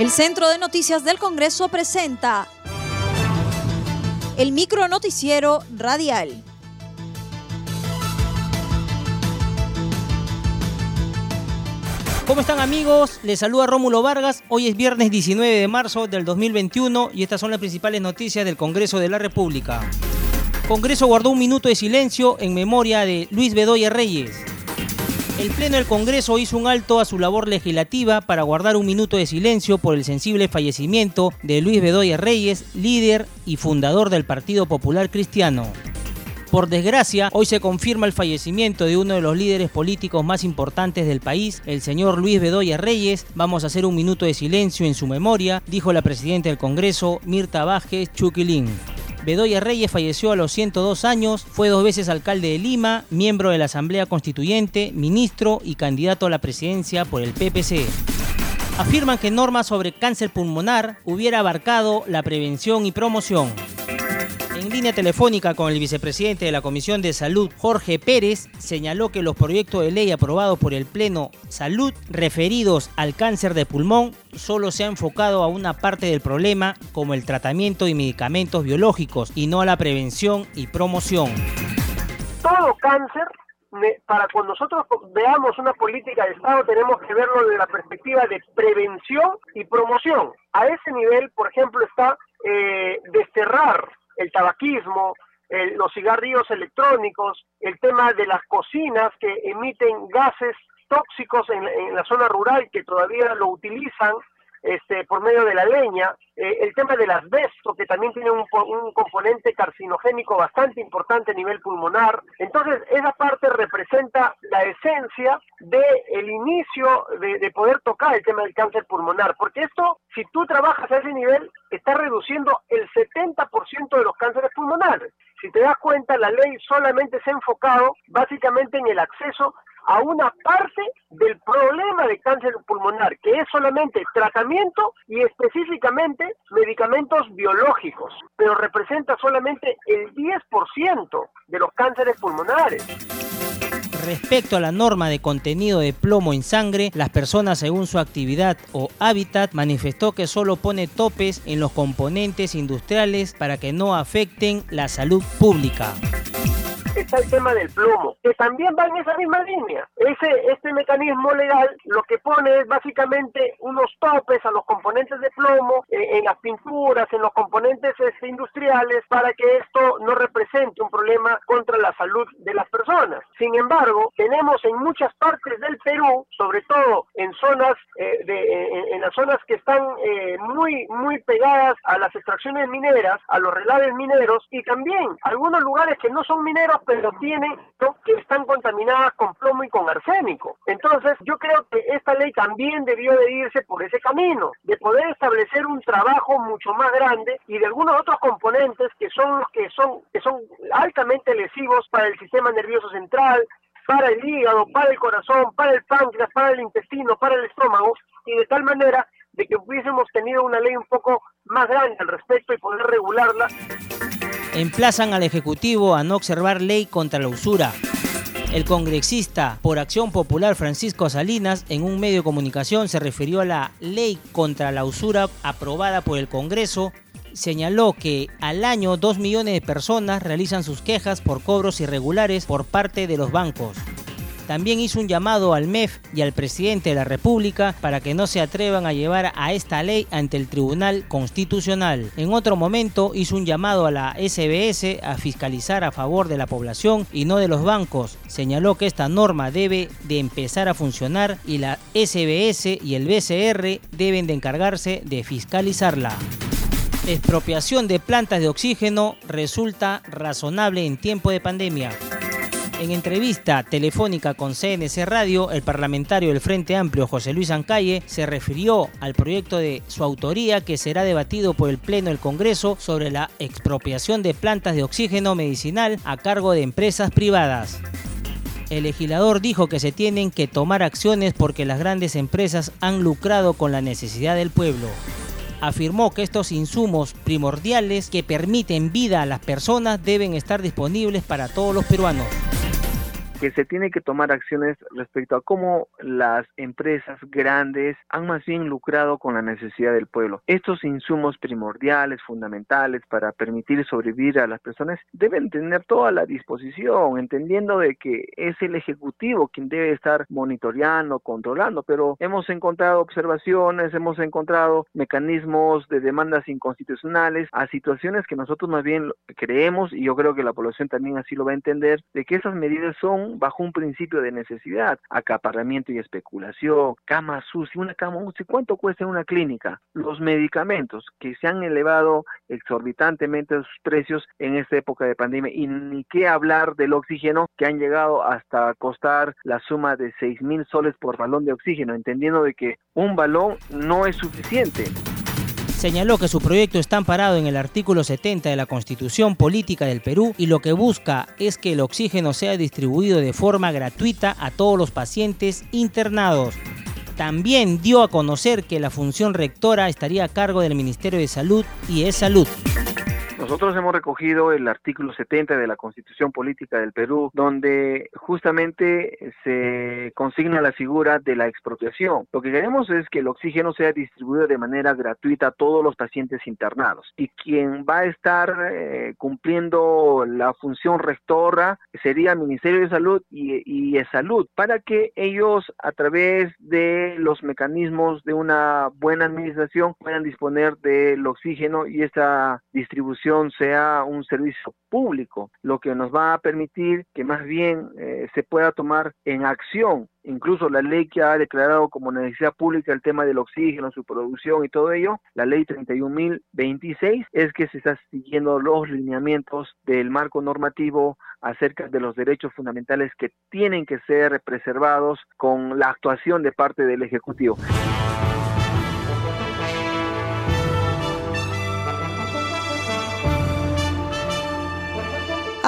El Centro de Noticias del Congreso presenta el micro noticiero radial. ¿Cómo están amigos? Les saluda Rómulo Vargas. Hoy es viernes 19 de marzo del 2021 y estas son las principales noticias del Congreso de la República. Congreso guardó un minuto de silencio en memoria de Luis Bedoya Reyes. El Pleno del Congreso hizo un alto a su labor legislativa para guardar un minuto de silencio por el sensible fallecimiento de Luis Bedoya Reyes, líder y fundador del Partido Popular Cristiano. Por desgracia, hoy se confirma el fallecimiento de uno de los líderes políticos más importantes del país, el señor Luis Bedoya Reyes. Vamos a hacer un minuto de silencio en su memoria, dijo la presidenta del Congreso, Mirta Vázquez Chuquilín. Bedoya Reyes falleció a los 102 años, fue dos veces alcalde de Lima, miembro de la Asamblea Constituyente, ministro y candidato a la presidencia por el PPC. Afirman que normas sobre cáncer pulmonar hubiera abarcado la prevención y promoción. Línea telefónica con el vicepresidente de la Comisión de Salud, Jorge Pérez, señaló que los proyectos de ley aprobados por el Pleno Salud referidos al cáncer de pulmón solo se ha enfocado a una parte del problema como el tratamiento y medicamentos biológicos y no a la prevención y promoción. Todo cáncer para cuando nosotros veamos una política de Estado tenemos que verlo desde la perspectiva de prevención y promoción. A ese nivel, por ejemplo, está eh, desterrar el tabaquismo, los cigarrillos electrónicos, el tema de las cocinas que emiten gases tóxicos en, la zona rural que todavía lo utilizan este, por medio de la leña, eh, el tema del asbesto, que también tiene un, componente carcinogénico bastante importante a nivel pulmonar. Entonces, esa parte representa la esencia del inicio de, de, poder tocar el tema del cáncer pulmonar, porque esto, si tú trabajas a ese nivel, está reduciendo el 70% de los cánceres pulmonares. Si te das cuenta, la ley solamente se ha enfocado básicamente en el acceso a una parte del problema de cáncer pulmonar, que es solamente tratamiento y específicamente medicamentos biológicos, pero representa solamente el 10% de los cánceres pulmonares. Respecto a la norma de contenido de plomo en sangre, las personas según su actividad o hábitat manifestó que solo pone topes en los componentes industriales para que no afecten la salud pública está el tema del plomo, que también va en esa misma línea. Ese, este mecanismo legal lo que pone es básicamente unos topes a los componentes de plomo eh, en las pinturas, en los componentes este, industriales, para que esto no represente un problema contra la salud de las personas. Sin embargo, tenemos en muchas partes del Perú, sobre todo en zonas, eh, de, en, las zonas que están eh, muy, muy pegadas a las extracciones mineras, a los relaves mineros, y también algunos lugares que no son mineros, pero tienen que están contaminadas con plomo y con arsénico. Entonces, yo creo que esta ley también debió de irse por ese camino, de poder establecer un trabajo mucho más grande y de algunos otros componentes que son que son que son altamente lesivos para el sistema nervioso central, para el hígado, para el corazón, para el páncreas, para el intestino, para el estómago, y de tal manera de que hubiésemos tenido una ley un poco más grande al respecto y poder regularla emplazan al Ejecutivo a no observar ley contra la usura. El congresista por Acción Popular Francisco Salinas en un medio de comunicación se refirió a la ley contra la usura aprobada por el Congreso. Señaló que al año 2 millones de personas realizan sus quejas por cobros irregulares por parte de los bancos. También hizo un llamado al MEF y al presidente de la República para que no se atrevan a llevar a esta ley ante el Tribunal Constitucional. En otro momento hizo un llamado a la SBS a fiscalizar a favor de la población y no de los bancos. Señaló que esta norma debe de empezar a funcionar y la SBS y el BCR deben de encargarse de fiscalizarla. Expropiación de plantas de oxígeno resulta razonable en tiempo de pandemia. En entrevista telefónica con CNC Radio, el parlamentario del Frente Amplio José Luis Ancalle se refirió al proyecto de su autoría que será debatido por el Pleno del Congreso sobre la expropiación de plantas de oxígeno medicinal a cargo de empresas privadas. El legislador dijo que se tienen que tomar acciones porque las grandes empresas han lucrado con la necesidad del pueblo afirmó que estos insumos primordiales que permiten vida a las personas deben estar disponibles para todos los peruanos. Que se tiene que tomar acciones respecto a cómo las empresas grandes han más bien lucrado con la necesidad del pueblo. Estos insumos primordiales, fundamentales para permitir sobrevivir a las personas deben tener toda la disposición, entendiendo de que es el Ejecutivo quien debe estar monitoreando, controlando, pero hemos encontrado observaciones, hemos encontrado mecanismos de demandas inconstitucionales a situaciones que nosotros más bien creemos, y yo creo que la población también así lo va a entender, de que esas medidas son bajo un principio de necesidad, acaparamiento y especulación, cama sucia, una cama UCI, ¿cuánto cuesta una clínica? Los medicamentos que se han elevado exorbitantemente sus precios en esta época de pandemia y ni qué hablar del oxígeno que han llegado hasta costar la suma de 6 mil soles por balón de oxígeno, entendiendo de que un balón no es suficiente. Señaló que su proyecto está amparado en el artículo 70 de la Constitución Política del Perú y lo que busca es que el oxígeno sea distribuido de forma gratuita a todos los pacientes internados. También dio a conocer que la función rectora estaría a cargo del Ministerio de Salud y es Salud. Nosotros hemos recogido el artículo 70 de la Constitución Política del Perú, donde justamente se consigna la figura de la expropiación. Lo que queremos es que el oxígeno sea distribuido de manera gratuita a todos los pacientes internados. Y quien va a estar eh, cumpliendo la función rectora sería el Ministerio de Salud y, y de Salud, para que ellos a través de los mecanismos de una buena administración puedan disponer del oxígeno y esta distribución sea un servicio público, lo que nos va a permitir que más bien eh, se pueda tomar en acción incluso la ley que ha declarado como necesidad pública el tema del oxígeno, su producción y todo ello, la ley 31.026, es que se está siguiendo los lineamientos del marco normativo acerca de los derechos fundamentales que tienen que ser preservados con la actuación de parte del Ejecutivo.